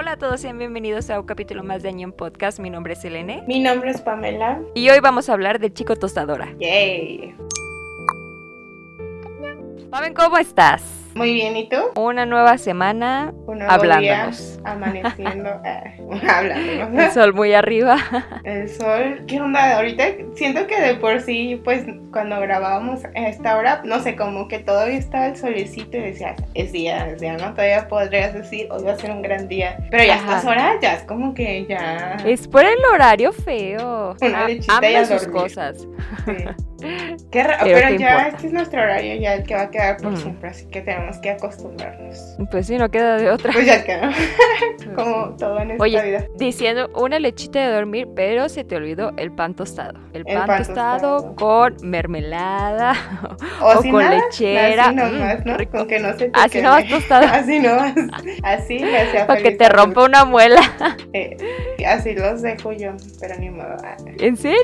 Hola a todos, sean bienvenidos a un capítulo más de Año en Podcast. Mi nombre es Elene. Mi nombre es Pamela. Y hoy vamos a hablar del chico tostadora. Yay. Pamen, ¿cómo estás? Muy bien, ¿y tú? Una nueva semana Un nuevo hablándonos. día, amaneciendo, eh, hablándonos. El sol muy arriba. El sol, ¿qué onda? Ahorita siento que de por sí, pues cuando grabábamos a esta hora, no sé, como que todavía estaba el solecito y decías, es día, es día, ¿no? Todavía podrías decir, hoy va a ser un gran día. Pero ya Ajá. estas horas ya es como que ya... Es por el horario feo. Una Ah, lechita y a sus cosas. sí. Qué raro, Pero pero, ¿qué ya este es nuestro horario, ya el que va a quedar por Mm. siempre, así que tenemos que acostumbrarnos. Pues sí, no queda de otra. Pues ya como todo en esta Oye, vida. diciendo una lechita de dormir, pero se te olvidó el pan tostado. El pan, El pan tostado, tostado. con mermelada O, o sin con nada, lechera. Así nomás, ¿no? rico. Con que no se te Así queme. nomás tostado. Así nomás. Así le hacía Para que te rompa una muela. Eh, así los dejo yo, pero ni modo. ¿En serio?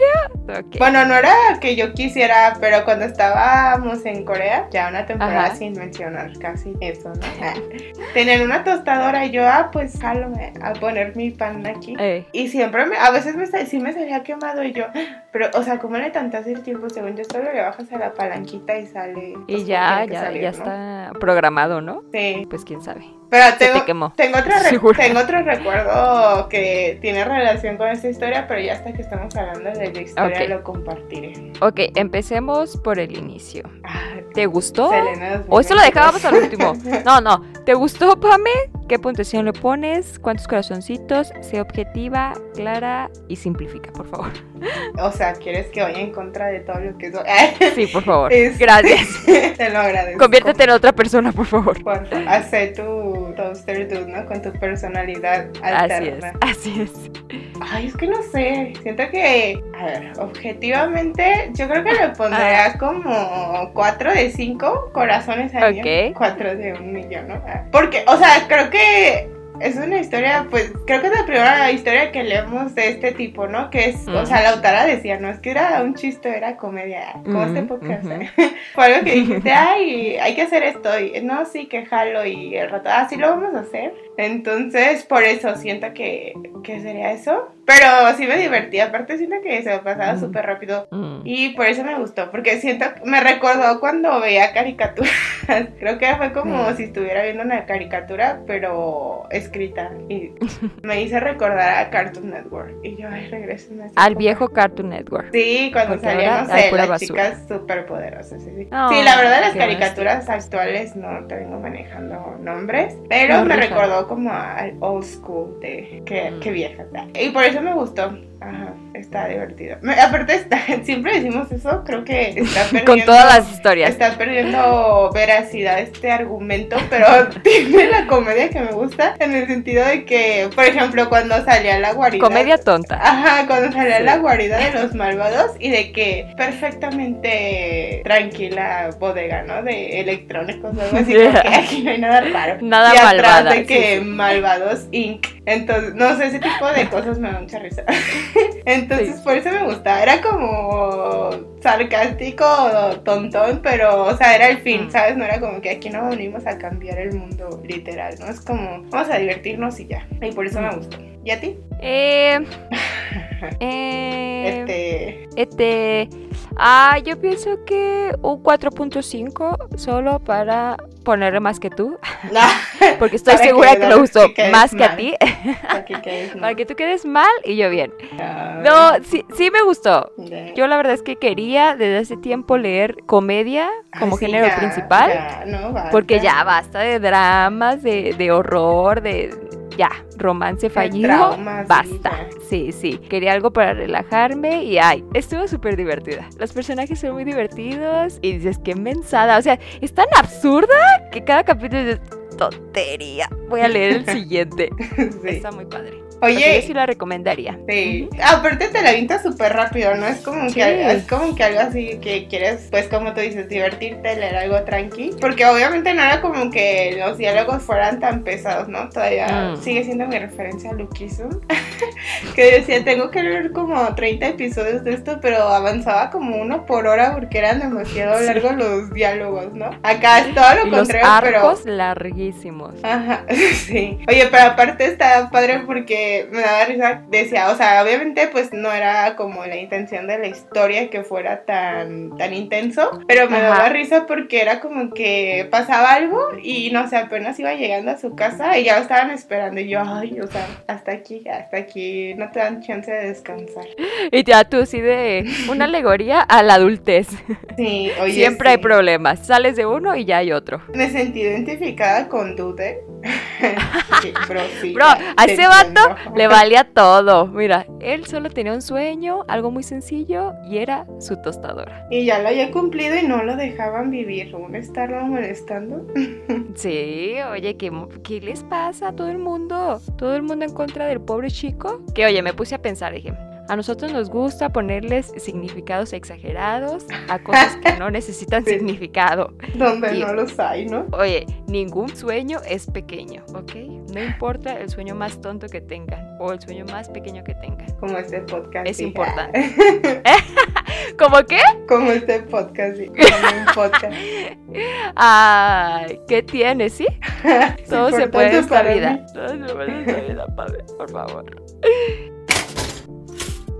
Bueno, no era que yo quisiera, pero cuando estábamos en Corea, ya una temporada Ajá. sin mencionar casi eso, ¿no? Tenían una tostadora y yo, ah, pues jálome a poner mi pan aquí. Eh, Y siempre, me, a veces me, sí me salía quemado y yo, pero, o sea, ¿cómo le tantas el tiempo? Según yo, solo le bajas a la palanquita y sale. y pues, ya, ya, salir, ya ¿no? está programado, ¿no? Sí, Pues quién sabe. Pero tengo, te quemó. tengo, otro re- Seguro. tengo otro recuerdo que tiene relación con esta historia, pero ya hasta que estamos hablando de la historia Ok. lo compartiré. Ok, empecemos por el inicio. Ah, ¿Te gustó? ¿O eso lo 2022. dejábamos al último? No, no. ¿Te gustó, Pame? ¿Qué puntuación le pones? ¿Cuántos corazoncitos? Sé objetiva, clara y simplifica, por favor. O sea, ¿quieres que vaya en contra de todo lo que soy? Sí, por favor. Es- Gracias. Te lo agradezco. Conviértete en otra persona, por favor. Por favor, tu toaster dude, ¿no? Con tu personalidad Así es, alterna. así es. Ay, es que no sé. Siento que, a ver, objetivamente, yo creo que le pondría como 4 de 5 corazones al Ok. 4 de un millón, ¿no? Ah, Porque, o sea, creo que es una historia, pues, creo que es la primera historia que leemos de este tipo, ¿no? Que es, o sea, la autora decía, no es que era un chiste, era comedia. Como este Mm, podcast. ujú. Fue algo que dijiste, ay, hay que hacer esto. Y no, sí, que jalo. Y el rato, ah, sí lo vamos a hacer. Entonces, por eso siento que, que sería eso. Pero sí me divertí. Aparte, siento que se me pasaba Mm. súper rápido. Mm. Y por eso me gustó. Porque siento, me recordó cuando veía caricaturas. Creo que fue como Mm. si estuviera viendo una caricatura, pero escrita. Y me hice recordar a Cartoon Network. Y yo, ay, regreso Al viejo Cartoon Network. Sí, cuando salían, no sé, las basura. chicas súper poderosas. Sí, sí. Oh, Sí, la verdad, las caricaturas actuales no te vengo manejando nombres, pero No me recordó como al old school de que, Mm. que vieja. Y por eso me gustó. Ajá, está divertido. Aparte, está, siempre decimos eso, creo que está perdiendo. Con todas las historias. Está perdiendo veracidad este argumento, pero tiene la comedia que me gusta en el sentido de que, por ejemplo, cuando salía la guarida. Comedia tonta. Ajá, cuando salía la guarida de los malvados y de que perfectamente tranquila bodega, ¿no? De electrónicos o algo así, que aquí no hay nada raro. Nada y atrás malvada, de sí, que sí. Malvados Inc. Entonces, no sé, ese tipo de cosas me da mucha risa. Entonces, Sí. por eso me gusta. Era como sarcástico, tontón, pero, o sea, era el fin, Mm. ¿sabes? No era como que aquí no venimos a cambiar el mundo literal, ¿no? Es como, vamos a divertirnos y ya. Y por eso me Mm. gustó. ¿Y a ti? Eh, eh, Este. Este. Ah, yo pienso que un 4.5 solo para ponerle más que tú. No, Porque estoy Para segura que, que que quedes más que a ti. aquí que para que tú quedes mal y yo bien. Ah, No, sí, sí me gustó. Yo la verdad es que quería desde hace tiempo leer comedia como sí, género ya, principal. ya, no, basta. Porque ya basta de dramas, de, de horror, de ya, romance fallido. traumas, basta. Sí, sí. Quería algo para relajarme y ay, estuvo súper divertida. Los personajes son muy divertidos y dices, qué mensada. O sea, es tan absurda que cada capítulo es tontería. Voy a leer el siguiente. Sí. Está muy padre. Oye, yo sí la recomendaría. Sí. Aparte te la avientas súper rápido, ¿no? Es como Sí. que es como que algo así que quieres, pues como tú dices, divertirte, leer algo tranqui. Porque obviamente no era como que los diálogos fueran tan pesados, ¿no? Todavía Mm. sigue siendo mi referencia a Lukisu. que decía, tengo que leer como 30 episodios de esto, pero avanzaba como uno por hora porque eran demasiado Sí. largos los diálogos, ¿no? Acá es todo lo Y los contrario, pero... arcos larguísimos. Ajá, sí. Oye, pero aparte está padre porque me daba risa, decía, o sea, obviamente pues no era como la intención de la historia que fuera tan, tan intenso, pero me Ajá. daba risa porque era como que pasaba algo y no sé, apenas iba llegando a su casa y ya lo estaban esperando y yo, ay, o sea, hasta aquí, hasta aquí, no te dan chance de descansar. Y ya tú sí de una alegoría a la adultez. Sí, oye. Siempre hay problemas. Sales de uno y ya hay otro. Me sentí identificada con Dude. sí, bro, sí, Bro, a ese vato le valía todo. Mira, él solo tenía un sueño, algo muy sencillo, y era su tostadora. Y ya lo había cumplido y no lo dejaban vivir. ¿Aún estarlo molestando? Sí, oye, ¿qué, ¿qué les pasa a todo el mundo? Todo el mundo en contra del pobre chico. Que oye, me puse a pensar, dije, a nosotros nos gusta ponerles significados exagerados a cosas que no necesitan Sí. significado. Donde Y- no los hay, ¿no? Oye, ningún sueño es pequeño, ¿ok? No importa el sueño más tonto que tengan o el sueño más pequeño que tengan. Como este podcast. Es importante. ¿Cómo qué? Como este podcast. sí, Como un podcast. Ay, ¿qué tiene, sí? Todo se puede en esta vida. Todo se puede en esta vida, padre, por favor.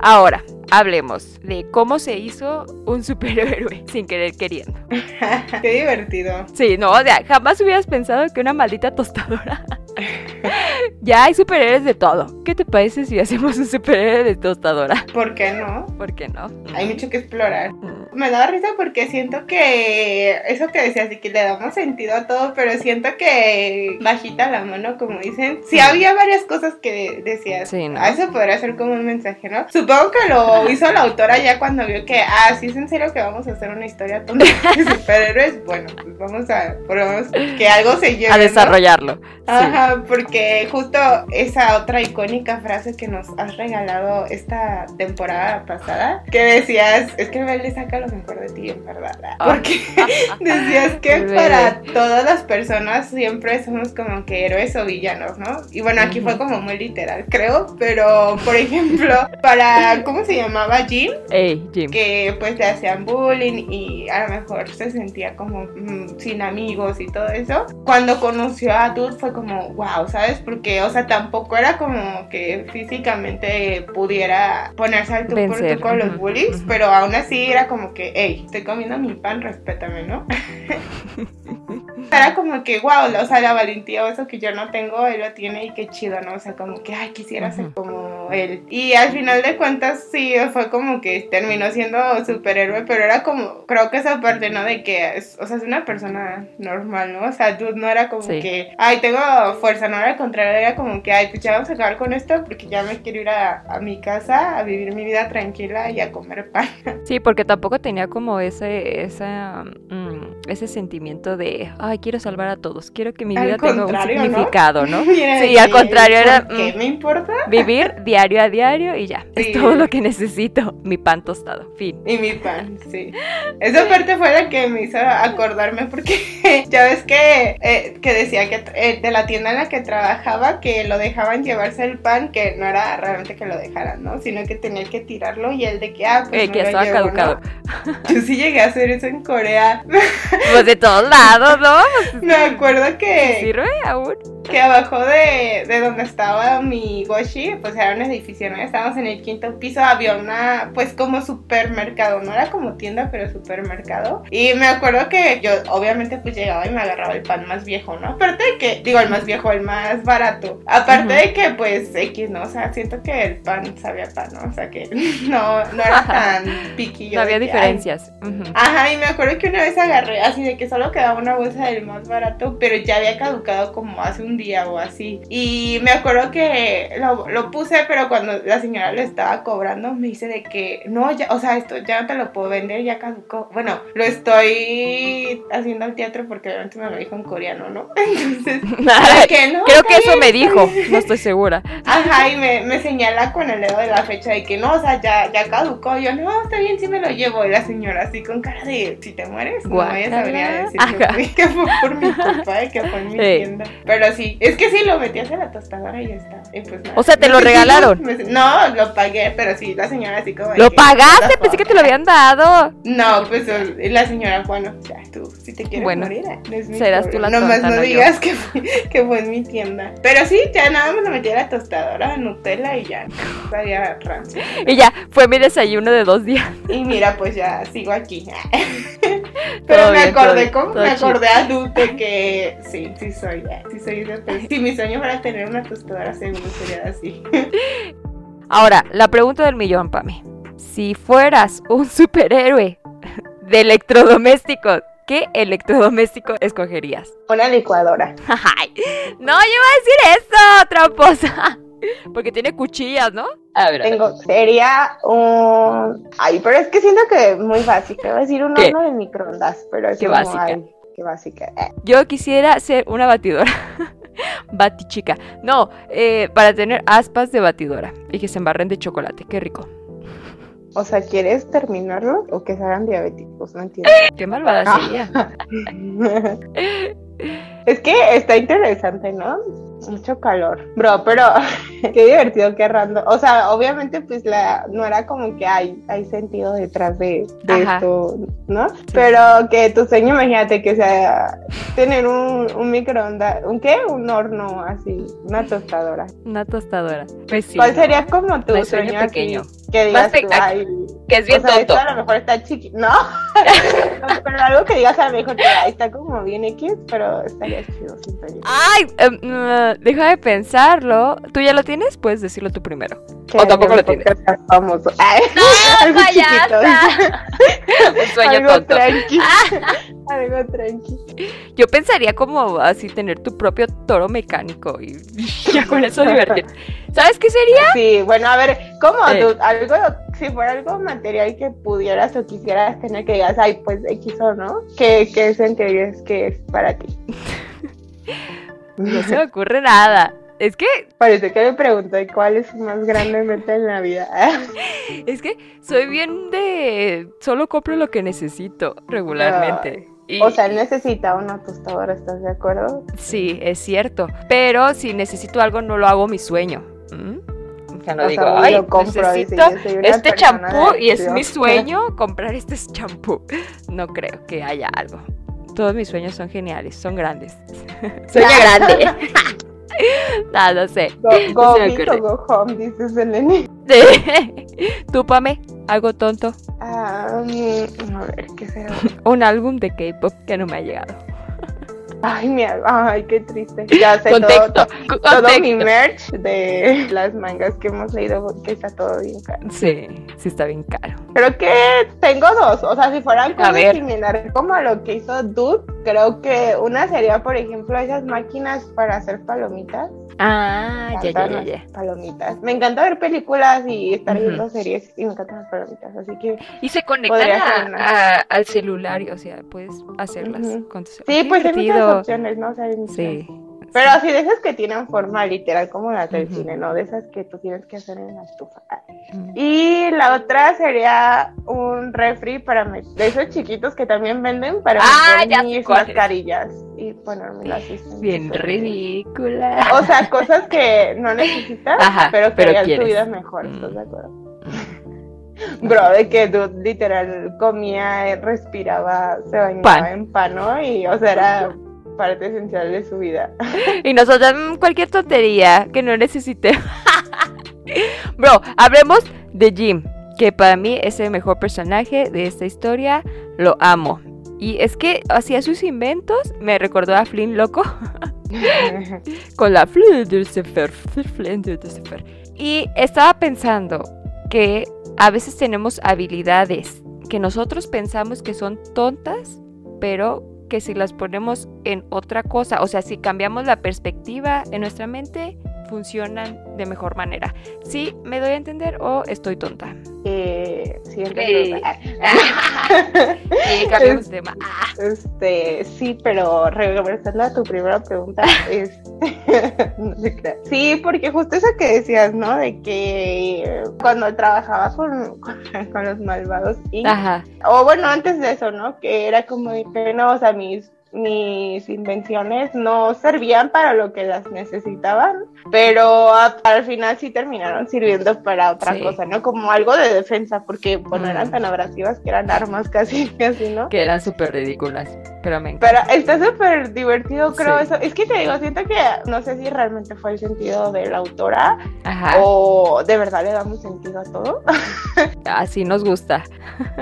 Ahora, hablemos de cómo se hizo un superhéroe sin querer queriendo. Qué divertido. Sí, no, o sea, jamás hubieras pensado que una maldita tostadora. ya hay superhéroes de todo. ¿Qué te parece si hacemos un superhéroe de tostadora? ¿Por qué no? ¿Por qué no? Hay mucho que explorar. Me da risa porque siento que eso que decías y que le damos sentido a todo, pero siento que bajita la mano, como dicen. Sí, había varias cosas que decías. Sí, ¿no? A eso podría ser como un mensaje, ¿no? Supongo que lo hizo la autora ya cuando vio que, ah, sí es en serio que vamos a hacer una historia tonta de superhéroes. Bueno, pues vamos a, probemos que algo se lleve. A ¿no? desarrollarlo. Sí. Ajá, porque justo esa otra icónica frase que nos has regalado esta temporada pasada, que decías, es que Bel le saca lo mejor de ti, en verdad. Ah. Porque decías que para todas las personas siempre somos como que héroes o villanos, ¿no? Y bueno, aquí fue como muy literal, creo, pero por ejemplo, para, ¿cómo se llamaba? Jim, Ey, Jim. que pues le hacían bullying y a lo mejor se sentía como mm, sin amigos y todo eso. Cuando conoció a Dude fue como, wow, ¿sabes? Porque, o sea, tampoco era como que físicamente pudiera ponerse al tú por tú con los bullies, ujú. pero aún así era como que, hey, estoy comiendo mi pan, respétame, ¿no? Era como que, wow, o sea, la valentía o eso que yo no tengo, él lo tiene y qué chido, ¿no? O sea, como que, ay, quisiera ser Ujú. Como él. Y al final de cuentas, sí, fue como que terminó siendo superhéroe, pero era como, creo que esa parte, ¿no? De que, es, o sea, es una persona normal, ¿no? O sea, Dude no era como Sí. que, ay, tengo fuerza, no era al contrario, era como que, ay, pues ya vamos a acabar con esto porque ya me quiero ir a, a mi casa a vivir mi vida tranquila y a comer pan. Sí, porque tampoco tenía como ese, esa, mm, ese sentimiento de, ay, quiero salvar a todos, quiero que mi Al vida tenga un ¿no? significado, ¿no? Sí, al contrario, era, ¿por ¿Qué mm, me importa? Vivir diario a diario y ya. Sí. Es todo lo que necesito. Mi pan tostado. Fin. Y mi pan, sí. Esa parte fue la que me hizo acordarme porque ya ves que, eh, que decía que eh, de la tienda en la que trabajaba que lo dejaban llevarse el pan, que no era realmente que lo dejaran, ¿no? Sino que tenía que tirarlo y el de que, ah, pues Eh, me que estaba llevo, ¿no? caducado. Yo sí llegué a hacer eso en Corea. Pues de todos lados, ¿no? Pues, Me acuerdo que, ¿Sirve aún? Que abajo de, de donde estaba mi goshi, pues era un edificio, ¿no? Estábamos en el quinto piso, había una, pues como supermercado, no era como tienda, pero supermercado. Y me acuerdo que yo obviamente pues llegaba y me agarraba el pan más viejo, ¿no? Aparte de que, digo, el más viejo, el más barato. Aparte de que pues X, ¿no? O sea, siento que el pan sabía pan, ¿no? O sea, que no, no era tan piquillo. No había que, diferencias. Ajá, y me acuerdo que una vez agarré así de que solo quedaba una bolsa del más barato, pero ya había caducado como hace un un día o así. Y me acuerdo que lo, lo puse, pero cuando la señora lo estaba cobrando, me dice de que no, ya, o sea, esto ya no te lo puedo vender, ya caducó. Bueno, lo estoy haciendo al teatro porque obviamente me lo dijo en coreano, ¿no? Entonces, que no, Creo que eso me dijo, no estoy segura. Ajá, y me, me señala con el dedo de la fecha de que no, o sea, ya, ya caducó. Yo, no, está bien, sí me lo llevo. Y la señora así con cara de, si te mueres, no vayas a venir a decir que, fue por mi culpa y que fue en mi Sí. tienda. Pero sí, es que sí, lo metías a la tostadora y ya está. Y pues nada. O sea, ¿te lo regalaron? me sen- no, lo pagué, pero sí, la señora así como... ¿Lo que, pagaste? "What the Pensé que fuck?". te lo habían dado. No, pues y la señora, bueno, ya tú, si te quieres Bueno, morir, eh, no es mi serás tú la. Nomás tonta, no digas que fue, que fue en mi tienda. Pero sí, ya nada más lo metí a la tostadora, Nutella y ya. Sabía rancio. Y ya, fue mi desayuno de dos días. Y mira, pues ya sigo aquí. Pero me acordé, como, me acordé adulto que sí, sí soy, eh, sí soy persona. Si mi sueño fuera tener una tostadora, seguro sería así. Ahora, la pregunta del millón, Pame. Si fueras un superhéroe de electrodomésticos, ¿qué electrodoméstico escogerías? Una licuadora. Ay, no, yo iba a decir eso, tramposa. Porque tiene cuchillas, ¿no? A ver, a ver. Tengo, sería un... Ay, pero es que siento que es muy. Te voy a decir un ¿Qué? horno de microondas, pero es Qué como, básica. ay, qué básica. Eh, Yo quisiera ser una batidora. Batichica. No, eh, para tener aspas de batidora y que se embarren de chocolate. Qué rico. O sea, ¿quieres terminarlo o que se hagan diabéticos? No entiendo. Qué malvada Ah. sería. es que está interesante, ¿no? Mucho calor. Bro, pero qué divertido, qué random. O sea, obviamente, pues la no era como que hay, hay sentido detrás de, esto, ¿no? Pero que tu sueño, imagínate que sea tener un, un microondas, ¿un qué? Un horno así, una tostadora. Una tostadora. Pues sí. ¿Cuál sería como tu sueño sueño, así pequeño. Que digas tú, ay, Que es bien o sea, esto tonto. a lo mejor está chiquito. No, pero algo que digas a lo mejor que ay, está como bien X, pero estaría chido sueño. Ay, em, mm, deja de pensarlo. ¿Tú ya lo tienes? Puedes decirlo tú primero. Que o tampoco lo famoso. Ay, algo chiquito. Un sueño algo tonto. tranqui. algo tranqui. Yo pensaría como así tener tu propio toro mecánico y ya con eso divertir. ¿Sabes qué sería? Sí, bueno, a ver, ¿cómo? Eh. tú- algo, si fuera algo material que pudieras o quisieras tener que digas, ay, pues X o no, ¿qué, qué sentirías que es para ti? No se me ocurre nada. Es que, Parece que me pregunto ¿y cuál es más grande meta en la vida. es que soy bien de solo compro lo que necesito regularmente. Y- o sea, él necesita una tostadora, ¿estás de acuerdo? sí, es cierto. Pero si necesito algo, no lo hago mi sueño. ¿Mm? O sea, no O digo, sea, ay, lo compro, necesito este champú y es mi sueño comprar este champú. No creo que haya algo. Todos mis sueños son geniales, son grandes. Sueño grande. no, no sé. Go, No go se me go home, dice Selene. Tú, Pame, algo tonto. Mm, a ver, ¿qué será? Un álbum de K-pop que no me ha llegado. Ay, mi ay, qué triste. Ya sé Contexto. todo, to- todo mi merch de las mangas que hemos leído, que está todo bien caro. Sí, sí está bien caro. Creo que tengo dos, o sea, si fueran cosas ver. similares como lo que hizo Dude, creo que una sería, por ejemplo, esas máquinas para hacer palomitas. Ah, ya, ya, ya. Palomitas. Me encanta ver películas y estar viendo series y me encantan las palomitas, así que Y se conectan a- a- al celular, o sea, puedes hacerlas con tu celular. sí, Qué pues hay muchas opciones, ¿no? O sea, hay muchas. Sí. Pero así de esas que tienen forma literal como las del cine, ¿no? De esas que tú tienes que hacer en la estufa. Mm. Y la otra sería un refri para de esos chiquitos que también venden para Ah, meter mis mascarillas y ponérmelas así. Bien ridícula. O sea, cosas que no necesitas, Ajá, pero que pero harían tu vida mejor, Mm. ¿estás de acuerdo? Bro, de que tú literal comía, eh, respiraba, se bañaba Pan. en pan, ¿no? Y, o sea, era parte esencial de su vida. Y nosotros, mm, cualquier tontería que no necesite. Bro, hablemos de Jim, que para mí es el mejor personaje de esta historia. Lo amo. Y es que hacía sus inventos, me recordó a Flynn Loco. con la Fledersefer. Y estaba pensando que a veces tenemos habilidades que nosotros pensamos que son tontas, pero que si las ponemos en otra cosa, o sea, si cambiamos la perspectiva en nuestra mente, funcionan de mejor manera. ¿Sí me doy a entender o estoy tonta? Eh, Eh. cambiamos de tema. Este, sí, pero regresando a tu primera pregunta, es, no se crea. sí, porque justo eso que decías, ¿no? De que cuando trabajaba con, con, con los malvados y, Ajá. o bueno, antes de eso, ¿no? Que era como de que no, o sea, mis mis invenciones no servían para lo que las necesitaban, pero a- al final sí terminaron sirviendo para otra Sí. cosa, ¿no? Como algo de defensa, porque pues no eran Mm. tan abrasivas que eran armas casi, casi, ¿no? Que eran súper ridículas. Pero me encanta. Pero está súper divertido, creo Sí. eso. Es que te digo, siento que no sé si realmente fue el sentido de la autora Ajá. o de verdad le damos sentido a todo. Así nos gusta.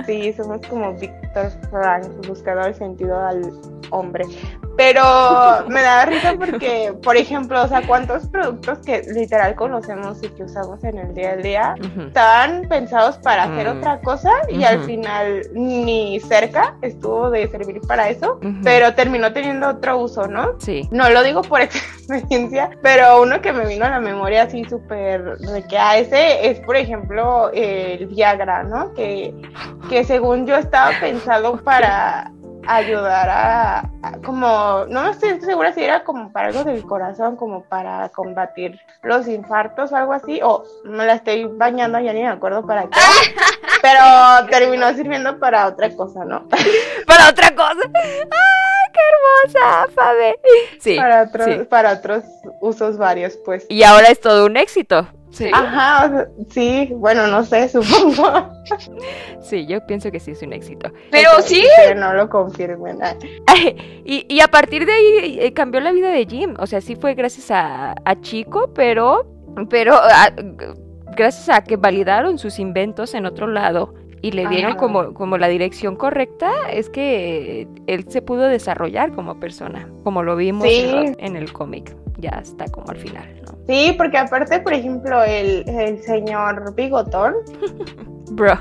Sí, somos como Víctor Frank buscando el sentido al hombre. Pero me da risa porque, por ejemplo, o sea, cuántos productos que literal conocemos y que usamos en el día a día Ujú. estaban pensados para hacer Mm. otra cosa y al final ni cerca estuvo de servir para eso, pero terminó teniendo otro uso, ¿no? Sí. No lo digo por experiencia, pero uno que me vino a la memoria así súper de que a ese es, por ejemplo, el Viagra, ¿no? Que, que según yo estaba pensado para ayudar a, a- como, no me estoy segura si era como para algo del corazón, como para combatir los infartos o algo así, o me la estoy bañando, ya ni me acuerdo para qué, pero terminó sirviendo para otra cosa, ¿no? Para otra cosa. ¡Ay, qué hermosa, Fabe! Sí. Para otros, sí. para otros usos varios, pues. Y ahora es todo un éxito. Sí. Ajá, o sea, sí, bueno, no sé, supongo. Sí, yo pienso que sí es un éxito. Pero Que- sí, Que no lo confirmen. Y, y a partir de ahí eh, cambió la vida de Jim. O sea, sí fue gracias a, a Chico, pero, pero a- gracias a que validaron sus inventos en otro lado y le dieron Ajá. como, como la dirección correcta, es que él se pudo desarrollar como persona, como lo vimos Sí. en, en el cómic. Ya está como al final, ¿no? Sí, porque aparte, por ejemplo, el, el señor Bigotón, Bro.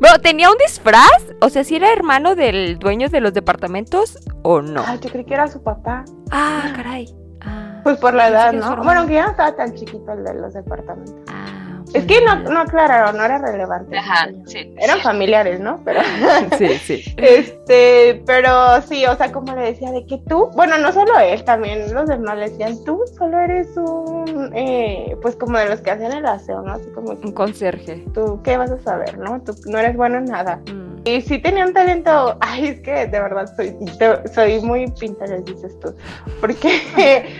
Bro, ¿tenía un disfraz? O sea, si era hermano del dueño de los departamentos o no. ay, yo creí que era su papá. Ah, caray. Ah, Pues por la edad, que ¿no? Bueno, aunque ya no estaba tan chiquito el de los departamentos. Es que no, no aclararon, no era relevante. Ajá, sí. Eran familiares, ¿no? Pero, Sí, sí. este, pero sí, o sea, como le decía, de que tú, bueno, no solo él, también los demás le decían, tú solo eres un, eh, pues como de los que hacen el aseo, ¿no? Así como, Un conserje. tú, ¿qué vas a saber, no? Tú no eres bueno en nada. Mm. Y sí tenía un talento, ay, es que de verdad soy, soy muy Pinterest, dices tú, porque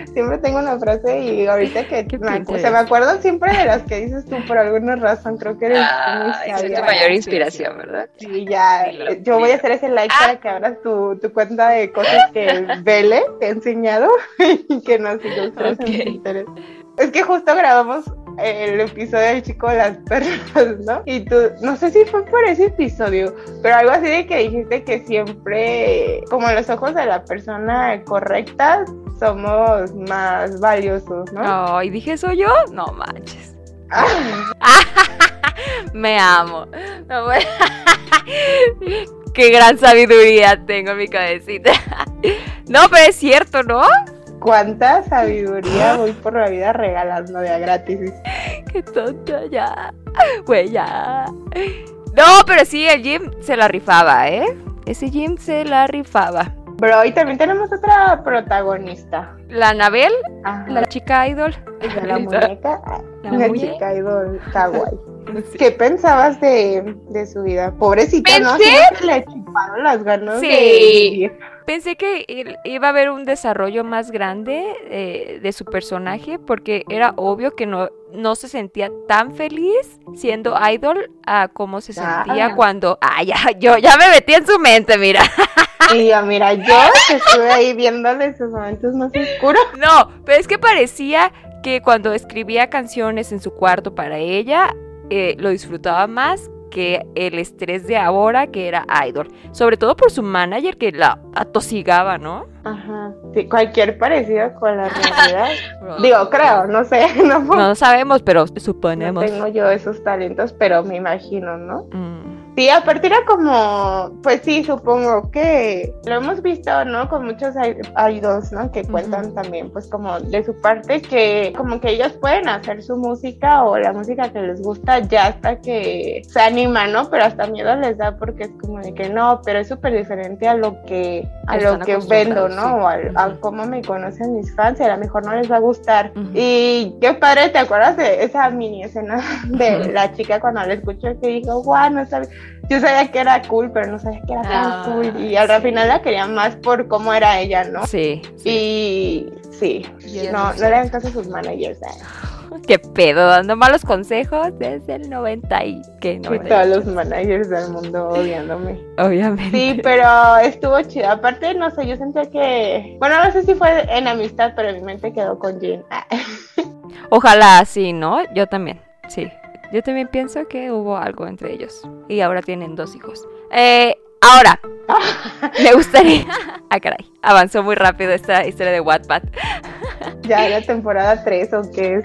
siempre tengo una frase y ahorita que ¿Qué me, se me acuerdo siempre de las que dices tú por alguna razón, creo que eres Ah, muy esa es tu sabia. mayor inspiración, ¿verdad? Sí, ya, eh, yo voy a hacer ese like Ah. para que abras tu, tu cuenta de cosas que el Vele te ha enseñado y que nos ilustres Ok. en Pinterest. Es que justo grabamos el episodio del chico de las perras, ¿no? Y tú, no sé si fue por ese episodio, pero algo así de que dijiste que siempre, como los ojos de la persona correcta, somos más valiosos, ¿no? Ay, dije eso yo. No manches. Ah, Me amo. No, bueno. Qué gran sabiduría tengo en mi cabecita. No, pero es cierto, ¿no? Cuánta sabiduría voy por la vida regalando de a gratis. Qué tonta, ya. Güey, ya. No, pero sí, el Jim se la rifaba, ¿eh? Ese Jim se la rifaba. Bro, y también tenemos otra protagonista. La Anabel, Ajá. la chica idol. la muñeca. ah, La muñeca. chica idol kawaii. Sí. ¿Qué pensabas de, de su vida? Pobrecita, ¿no? Pensé- Siento que le chuparon las ganas Sí. de vivir. Pensé que iba a haber un desarrollo más grande eh, de su personaje porque era obvio que no, no se sentía tan feliz siendo idol a como se Ah. sentía cuando... Ah, ya, yo ya me metí en su mente, mira. Y yo, mira, yo que estuve ahí viéndole sus momentos más oscuros. No, pero es que parecía que cuando escribía canciones en su cuarto para ella, eh, lo disfrutaba más que el estrés de ahora que era idol. Sobre todo por su manager que la atosigaba, ¿no? Ajá. Sí, cualquier parecido con la realidad. Digo, creo, no sé, no, No sabemos, pero no suponemos. tengo yo esos talentos, pero me imagino, ¿no? Mm. Sí, aparte era como, pues sí, supongo que lo hemos visto, ¿no? Con muchos idols, ¿no? Que cuentan también, pues como de su parte, que como que ellos pueden hacer su música o la música que les gusta ya hasta que se animan, ¿no? Pero hasta miedo les da porque es como de que no, pero es súper diferente a lo que, a lo que vendo, ¿no? O a, cómo me conocen mis fans y a lo mejor no les va a gustar. Y qué padre, ¿te acuerdas de esa mini escena de la chica cuando la escuchó que dijo, guau, no sabía yo sabía que era cool, pero no sabía que era tan ah, cool. Y al final la quería más por cómo era ella, ¿no? Sí. Y sí, no, no le dan caso a sus managers. ¿eh? Qué pedo, dando malos consejos desde el 90 y que no. Y todos los managers del mundo odiándome. Obviamente. Sí, pero estuvo chido. Aparte, no sé, yo sentía que. Bueno, no sé si fue en amistad, pero mi mente quedó con Jean. Ojalá sí, ¿no? Yo también, sí. Yo también pienso que hubo algo entre ellos. Y ahora tienen dos hijos. Eh, ahora, me gustaría. ah, caray. Avanzó muy rápido esta historia de Wattpad. ya era temporada 3 o qué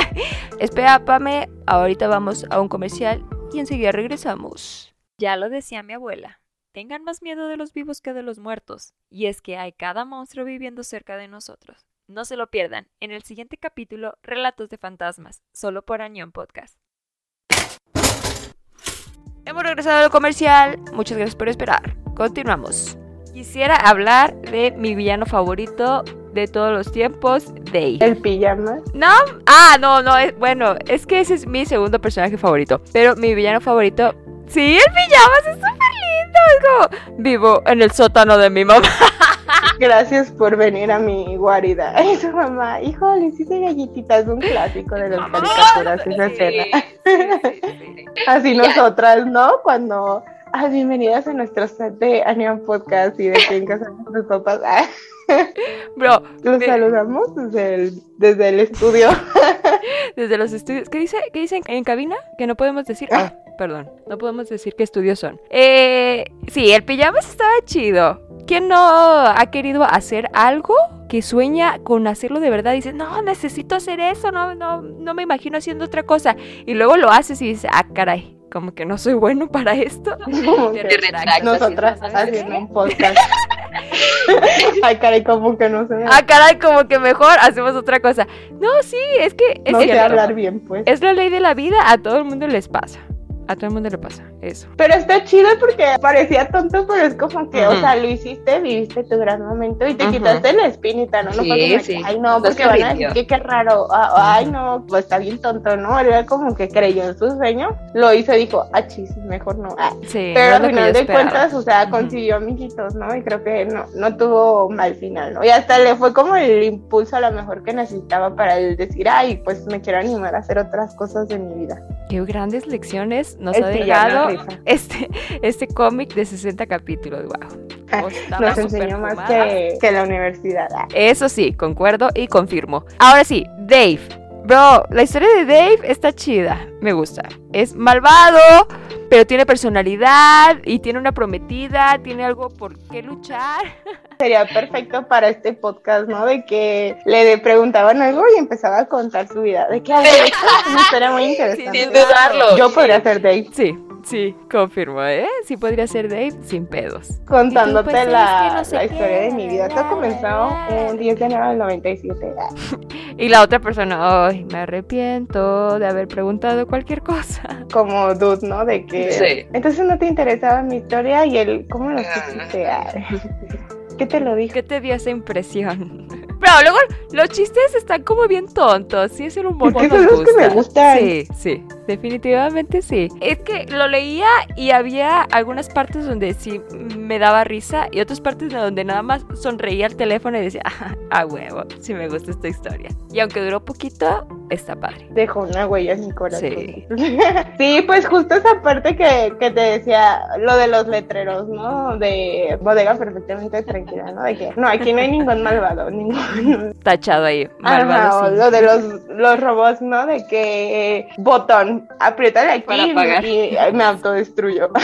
Espera, Pame. Ahorita vamos a un comercial y enseguida regresamos. Ya lo decía mi abuela. Tengan más miedo de los vivos que de los muertos. Y es que hay cada monstruo viviendo cerca de nosotros. No se lo pierdan en el siguiente capítulo Relatos de Fantasmas, solo por Añón Podcast. Hemos regresado al comercial. Muchas gracias por esperar. Continuamos. Quisiera hablar de mi villano favorito de todos los tiempos, Dave. ¿El pijama? No, ah, no, no, es, bueno, es que ese es mi segundo personaje favorito. Pero mi villano favorito, sí, el pijama es súper lindo. Es como, vivo en el sótano de mi mamá. Gracias por venir a mi guarida. Ay, su mamá, hijo, le hiciste galletitas, un clásico de las caricaturas, esa escena. Así nosotras, ¿no? Cuando, ah, bienvenidas a nuestro set de Anion Podcast y de en casa de papás. Bro, los saludamos desde el, desde el estudio. desde los estudios. ¿Qué dice? ¿Qué dicen en cabina? Que no podemos decir. Ah, perdón. No podemos decir qué estudios son. Eh, sí, el pijamas estaba chido. ¿Quién no ha querido hacer algo que sueña con hacerlo de verdad? Dice, no, necesito hacer eso, no, no, no me imagino haciendo otra cosa. Y luego lo haces y dices, ah, caray, como que no soy bueno para esto. Nosotras haciendo un podcast. Ay, caray, como que no sé. Ah, caray, como que mejor hacemos otra cosa. No, sí, es que es no sé hablar bien, pues. Es la ley de la vida, a todo el mundo les pasa. A todo el mundo le pasa eso. Pero está chido porque parecía tonto, pero es como que, o sea, lo hiciste, viviste tu gran momento y te quitaste la espinita, ¿no? Sí, no sí. Ay, no, porque van a decir que qué raro. Ah, ay, no, pues está bien tonto, ¿no? Era como que creyó en su sueño, lo hizo y dijo, ah, chis, mejor no. Ah. Sí, pero al final de cuentas, o sea, consiguió amiguitos, ¿no? Y creo que no, no tuvo mal final, ¿no? Y hasta le fue como el impulso a lo mejor que necesitaba para él decir, ay, pues me quiero animar a hacer otras cosas de mi vida. Qué grandes lecciones nos ha dejado este, este cómic de 60 capítulos. Wow. nos enseñó más que, que la universidad. Eso sí, concuerdo y confirmo. Ahora sí, Dave. Bro, la historia de Dave está chida. Me gusta. Es malvado, pero tiene personalidad y tiene una prometida, tiene algo por qué luchar. Sería perfecto para este podcast, ¿no? De que le preguntaban algo y empezaba a contar su vida. De que, a ver, es una historia muy interesante. Sin dudarlo. Yo podría ser Dave. Sí, Sí, confirmo, ¿eh? Sí podría ser Dave sin pedos. Contándote pues, la, la historia de mi vida. Esto comenzó un 10 de enero del 97. y la otra persona, ay, me arrepiento de haber preguntado cualquier cosa. Como dude, ¿no? De que... Sí. Entonces no te interesaba mi historia y el... ¿Cómo lo hiciste? ¿Qué te lo dije? ¿Qué te dio esa impresión? Pero luego los chistes están como bien tontos. Sí, es un humor que nos gusta. que me gustan. Sí, sí, definitivamente sí. Es que lo leía y había algunas partes donde sí me daba risa y otras partes donde nada más sonreía al teléfono y decía, ah, a huevo, sí me gusta esta historia. Y aunque duró poquito, está padre. Dejó una huella en mi corazón. Sí, sí pues justo esa parte que, que te decía, lo de los letreros, ¿no? De bodega perfectamente tranquila, ¿no? De que no, aquí no hay ningún malvado, ningún Tachado ahí. Ajá, lo de los, los robots, ¿no? De que botón, apriétale aquí y, me autodestruyo.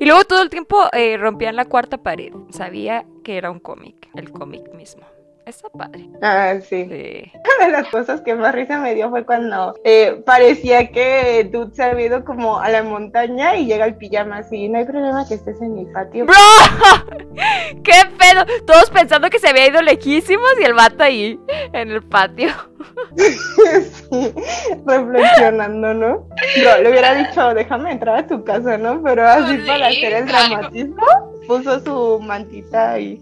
Y luego todo el tiempo eh, rompían la cuarta pared. Sabía que era un cómic, el cómic mismo. Está padre. Ah, sí. Sí. Una de las cosas que más risa me dio fue cuando eh, parecía que Dude se había ido como a la montaña y llega el pijama así. No hay problema que estés en mi patio. ¡Bro! ¡Qué pedo! Todos pensando que se había ido lejísimos y el vato ahí en el patio. Sí, reflexionando, ¿no? Bro, le hubiera dicho, déjame entrar a tu casa, ¿no? Pero así Sí, para hacer el claro. dramatismo, puso su mantita ahí.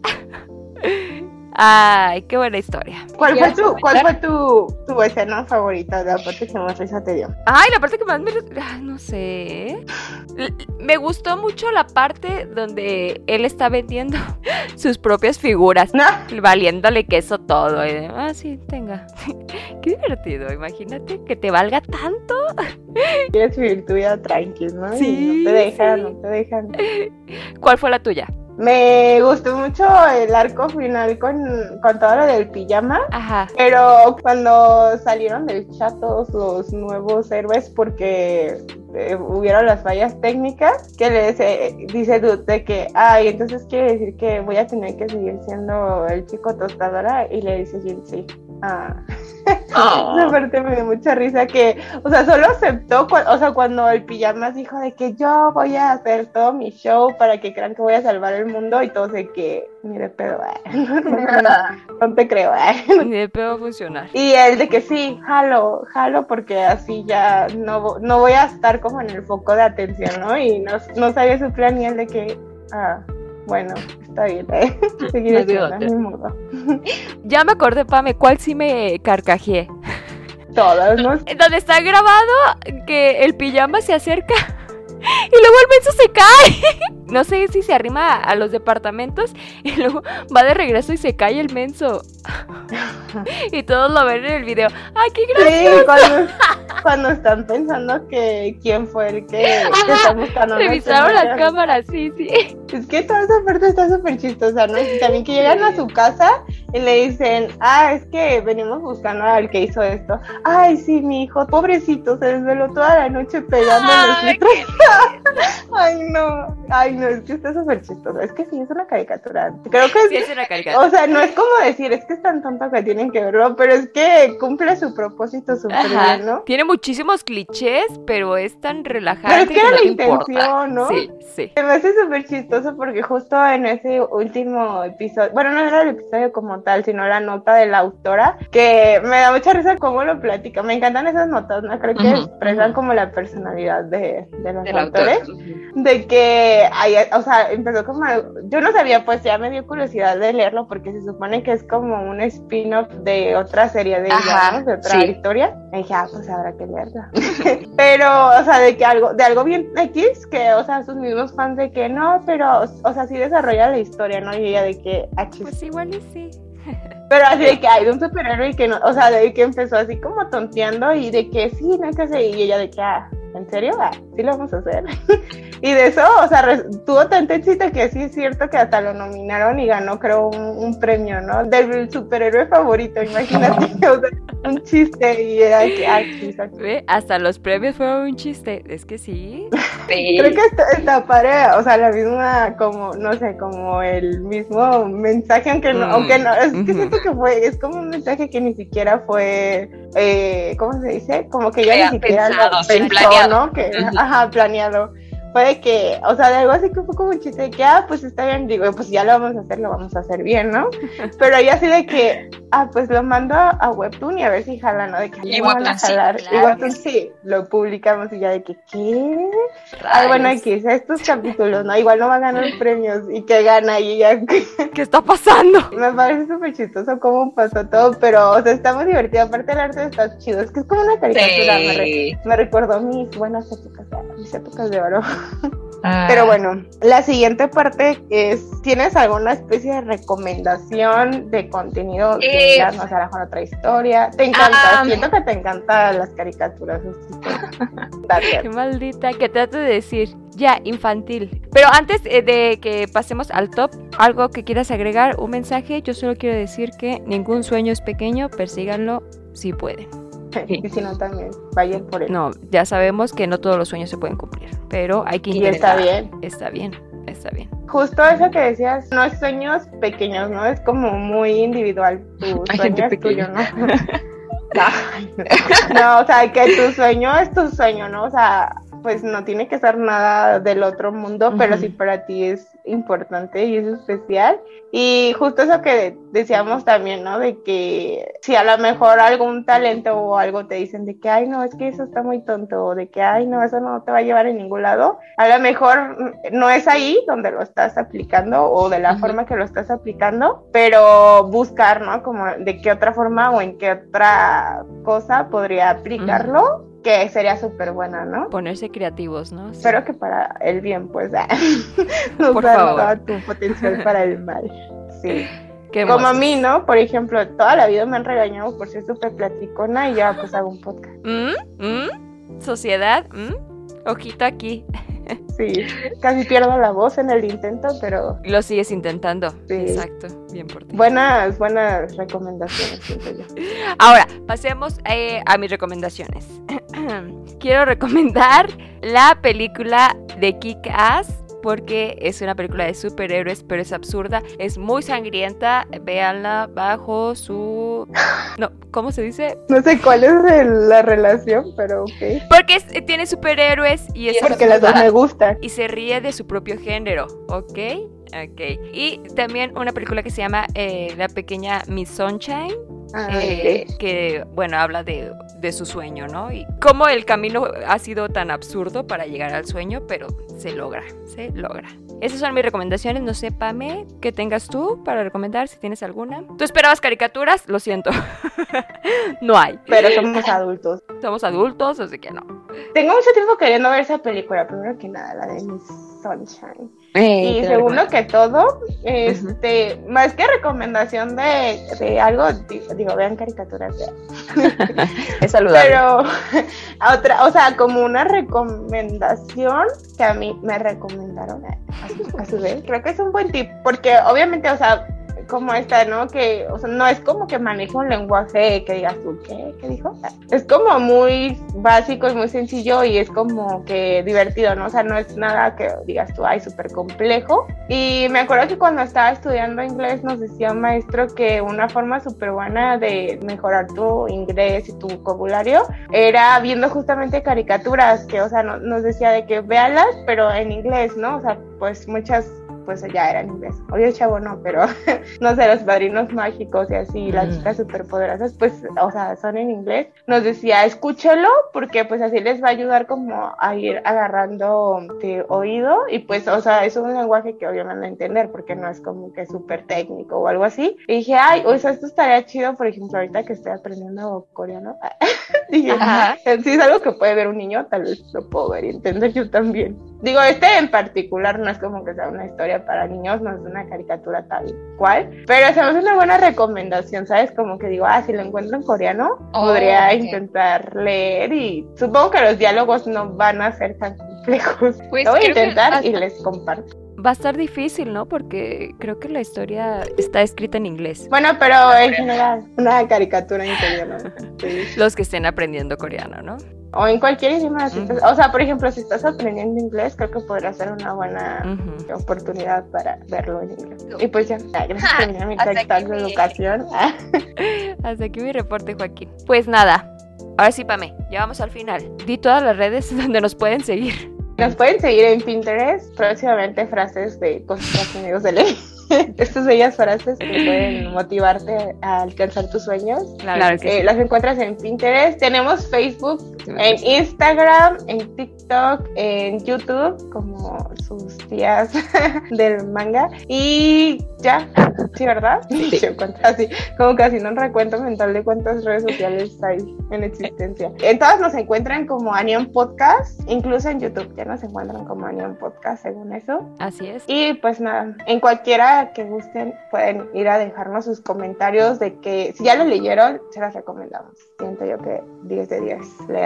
Ay, qué buena historia. ¿Cuál ¿Quieres fue tu, cuál fue tu, tu escena favorita? La parte que más risa te dio. Ay, la parte que más me... ay, no sé. L- Me gustó mucho la parte donde él está vendiendo sus propias figuras. No, Valiéndole queso todo. y de, ah, sí, tenga. Qué divertido, imagínate que te valga tanto. quieres vivir tu vida tranquila, ¿no? Sí, no te dejan, sí. no te dejan. ¿Cuál fue la tuya? Me gustó mucho el arco final con, con todo lo del pijama. Ajá. Pero cuando salieron del chat todos los nuevos héroes porque eh, hubieron las fallas técnicas, que le dice, dice Dude de que, ay, entonces quiere decir que voy a tener que seguir siendo el chico tostadora y le dice Jin, sí. Ah. Esa parte me dio mucha risa que, o sea, solo aceptó, o sea, cuando el pijamas dijo de que yo voy a hacer todo mi show para que crean que voy a salvar el mundo y todos de que, mire, pero no, no, no te creo. ay. Ni de pedo funcionar. Y él de que sí, jalo, jalo porque así ya no, no voy a estar como en el foco de atención, ¿no? Y no, no sabía su plan y él de que, ah, bueno, está bien, ¿eh? Seguir Me dio echando, otra. ni modo. Ya me acordé, Pame, ¿cuál sí me carcajeé? Todas, ¿no? Donde está grabado que el pijama se acerca y luego el menso se cae. No sé si se arrima a los departamentos y luego va de regreso y se cae el menso. Y todos lo ven en el video. ¡Ay, qué Sí, gracioso! cuando, cuando están pensando que quién fue el que, que está buscando. Revisaron las cámaras, sí, sí. Es que toda esa parte está súper chistosa, ¿no? Y también que llegan a su casa y le dicen, ah, es que venimos buscando al que hizo esto. Ay, sí, mi hijo, pobrecito, se desveló toda la noche pegando en Ay, no, ay, no, es que está súper chistoso. Es que sí, es una caricatura. Creo que Sí, es, es una caricatura. o sea, no es como decir, es que es tan tonto que tienen que verlo, pero es que cumple su propósito súper bien, ¿no? Tiene muchísimos clichés, pero es tan Pero relajante es que era no la importa. intención, ¿no? Sí, sí. Se me hace súper chistoso porque justo en ese último episodio, bueno, no era el episodio como tal, sino la nota de la autora, que me da mucha risa cómo lo platica. Me encantan esas notas, ¿no? Creo que expresan como la personalidad de, de los Del autor. De que, hay, o sea, empezó como, yo no sabía, pues ya me dio curiosidad de leerlo porque se supone que es como un spin-off de otra serie de ella, Ajá, ¿no? De otra sí. historia. Y dije, ah, pues habrá que leerla. pero, o sea, de que algo, de algo bien X, que, o sea, sus mismos fans de que no, pero, o sea, sí desarrolla la historia, ¿no? Y ella de que, ah. Pues igual y sí. Pero así de que hay un superhéroe que no, o sea, de que empezó así como tonteando y de que sí, no que sé, y ella de que, ah, ¿en serio? Ah, sí lo vamos a hacer. y de eso, o sea, tuvo tanto éxito que sí es cierto que hasta lo nominaron y ganó, creo, un, un premio, ¿no? Del superhéroe favorito, imagínate, o sea, un chiste y era que, ah, chis, ah, chis. Ve, Hasta los premios fueron un chiste. Es que sí. Sí. Creo que está, está padre, o sea, la misma, como, no sé, como el mismo mensaje, aunque no, Mm, aunque no, es que siento que fue, es como un mensaje que ni siquiera fue, eh, ¿cómo se dice? Como que ya ni siquiera pensado, lo pensó. ¿no? Que, ajá, planeado. Fue de que, o sea, de algo así que fue como un chiste de que, ah, pues está bien, digo, pues ya lo vamos a hacer, lo vamos a hacer bien, ¿no? Pero ahí así de que, ah, pues lo mando a, Webtoon y a ver si jalan, ¿no? De que Y van a Webtoon sí, jalar. y Webtoon sí, lo publicamos y ya de que, ¿qué? Ay, bueno, aquí estos capítulos, ¿no? Igual no va a ganar premios y que gana y ya. ¿Qué está pasando? Me parece súper chistoso cómo pasó todo, pero, o sea, está muy divertido. Aparte, el arte está chido. Es que es como una caricatura. Me, re- Sí. me recordó mis buenas épocas, mis épocas de oro. Ah. Pero bueno, la siguiente parte es: ¿tienes alguna especie de recomendación de contenido que Eh, digas, no sé, a lo mejor otra historia? Te encanta, siento que te encantan las caricaturas. Qué maldita, que trate de decir. Ya, infantil. Pero antes eh, de que pasemos al top, algo que quieras agregar, un mensaje, yo solo quiero decir que ningún sueño es pequeño, persíganlo si pueden. Y si no, también vayan por él. No, ya sabemos que no todos los sueños se pueden cumplir, pero hay que y está intentar. bien. Está bien, está bien. justo eso que decías, no es sueños pequeños, ¿no? Es como muy individual. Tu sueño es tuyo, ¿no? no, o sea, que tu sueño es tu sueño, ¿no? O sea, pues no tiene que ser nada del otro mundo, pero sí para ti es importante y es especial. Y justo eso que decíamos también, ¿no? De que si a lo mejor algún talento o algo te dicen de que, ay, no, es que eso está muy tonto, o de que, ay, no, eso no te va a llevar a ningún lado, a lo mejor no es ahí donde lo estás aplicando o de la forma que lo estás aplicando, pero buscar, ¿no? Como de qué otra forma o en qué otra cosa podría aplicarlo que sería súper buena, ¿no? Ponerse creativos, ¿no? Espero que para el bien, pues, no Por todo tu potencial para el mal. Sí. Como a mí, ¿no? Por ejemplo, toda la vida me han regañado por ser súper platicona y ya pues hago un podcast. ¿Mm? ¿Mm? ¿Sociedad? ¿Mm? Ojito aquí. Sí, casi pierdo la voz en el intento, pero... Lo sigues intentando. Sí. Exacto, bien por ti. Buenas, buenas recomendaciones, Ahora, pasemos eh, a mis recomendaciones. Quiero recomendar la película de Kick-Ass porque es una película de superhéroes, pero es absurda, es muy sangrienta, véanla bajo su... No, ¿cómo se dice? No sé cuál es la relación, pero ok. Porque tiene superhéroes y es... Porque las dos me gustan. Y se ríe de su propio género, ¿ok? Ok. Y también una película que se llama eh, La pequeña Miss Sunshine. Ah, eh, que bueno habla de, de, su sueño, ¿no? Y cómo el camino ha sido tan absurdo para llegar al sueño, pero se logra, se logra. Esas son mis recomendaciones. No sé, Pame, ¿qué tengas tú para recomendar si tienes alguna? ¿Tú esperabas caricaturas? Lo siento. no hay. Pero somos adultos. Somos adultos, así que no. Tengo mucho tiempo queriendo ver esa película. Primero que nada, la de Miss Sunshine. Eh, y segundo que todo, este, más que recomendación de, de algo, digo, vean caricaturas. es saludable. Pero, otra, o sea, como una recomendación que a mí me recomendaron a su vez, creo que es un buen tip, porque obviamente, o sea, como esta, ¿no? Que, o sea, no es como que maneja un lenguaje que digas tú, ¿qué? ¿Qué dijo? Es como muy básico y muy sencillo y es como que divertido, ¿no? O sea, no es nada que digas tú, ay, súper complejo. Y me acuerdo que cuando estaba estudiando inglés nos decía un maestro que una forma súper buena de mejorar tu inglés y tu vocabulario era viendo justamente caricaturas, que, o sea, nos decía de que véalas, pero en inglés, ¿no? O sea, pues muchas pues ya era en inglés. Obvio el chavo no, pero no sé, los padrinos mágicos y así, las chicas superpoderosas, pues, o sea, son en inglés. Nos decía, escúchelo, porque pues así les va a ayudar como a ir agarrando de oído y pues, o sea, es un lenguaje que obviamente no entender porque no es como que súper técnico o algo así. Y dije, ay, o sea, esto estaría chido, por ejemplo, ahorita que estoy aprendiendo coreano. dije, si es algo que puede ver un niño, tal vez lo puedo ver y entender yo también. Digo, este en particular no es como que sea una historia para niños, no es una caricatura tal cual, pero hacemos una buena recomendación, ¿sabes? Como que digo, ah, si lo encuentro en coreano, oh, podría intentar leer y supongo que los diálogos no van a ser tan complejos. Pues lo voy a intentar y les comparto. Va a estar difícil, ¿no? Porque creo que la historia está escrita en inglés. Bueno, pero en general, una caricatura en coreano. Los que estén aprendiendo coreano, ¿no? O en cualquier idioma. O sea, por ejemplo, si estás aprendiendo inglés, creo que podría ser una buena oportunidad para verlo en inglés. Y pues ya, gracias por terminar mi TED de educación. Hasta aquí mi reporte, Joaquín. Pues nada, ahora sí, Pame, ya vamos al final. Di todas las redes donde nos pueden seguir. Nos pueden seguir en Pinterest, próximamente frases de cosas amigos de ley. Estas bellas frases que pueden motivarte a alcanzar tus sueños. Claro que eh, Las encuentras en Pinterest. Tenemos Facebook, en Instagram, en TikTok, en YouTube, como sus tías del manga. Y ya, ¿sí, verdad? Sí, así, como casi no recuento mental de cuántas redes sociales hay en existencia. En todas nos encuentran como Anion Podcast, incluso en YouTube ya nos encuentran como Anion Podcast, según eso. Así es. Y pues nada, en cualquiera que gusten pueden ir a dejarnos sus comentarios de que si ya lo leyeron, se las recomendamos. Siento yo que 10 de 10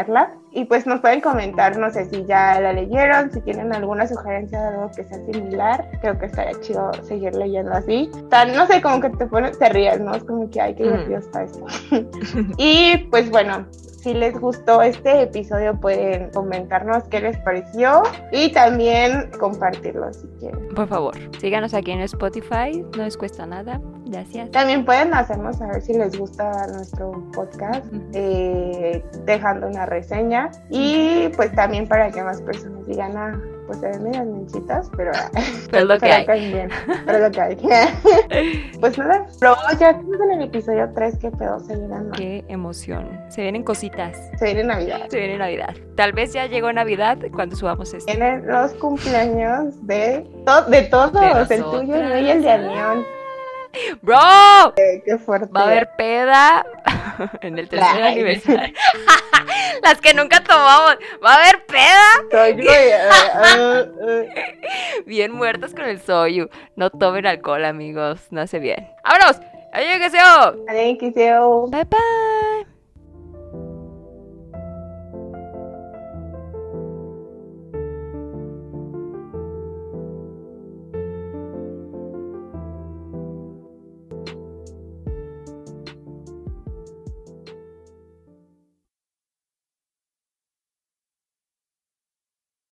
leerla. Y pues nos pueden comentar, no sé si ya la leyeron, si tienen alguna sugerencia de algo que sea similar. Creo que estaría chido seguir leyendo así. Tan, no sé, como que te pones, te ríes, ¿no? Es como que, ay, qué divertido está esto. y pues bueno, si les gustó este episodio pueden comentarnos qué les pareció y también compartirlo si quieren. Por favor, síganos aquí en Spotify, no les cuesta nada. Gracias. También pueden hacernos saber si les gusta nuestro podcast, eh, dejando una reseña y pues también para que más personas digan, ah, pues se ven medias menchitas, pero, pero lo que hay. caen bien, pero lo que hay. pues nada, pero ya estamos en el episodio 3, qué pedo, se vienen. Qué emoción. Se vienen cositas. Se viene Navidad. Se viene Navidad. Tal vez ya llegó Navidad cuando subamos esto. Vienen los cumpleaños de, to de todos, De el tuyo y el de Anión. ¡Bro! Eh, qué fuerte. Va a haber peda en el tercer Ay. aniversario. Las que nunca tomamos. Va a haber peda. Eh, eh, eh. Bien muertas con el soyu. No tomen alcohol, amigos. No hace bien. ¡Vámonos! ¡Adiós, que Bye bye.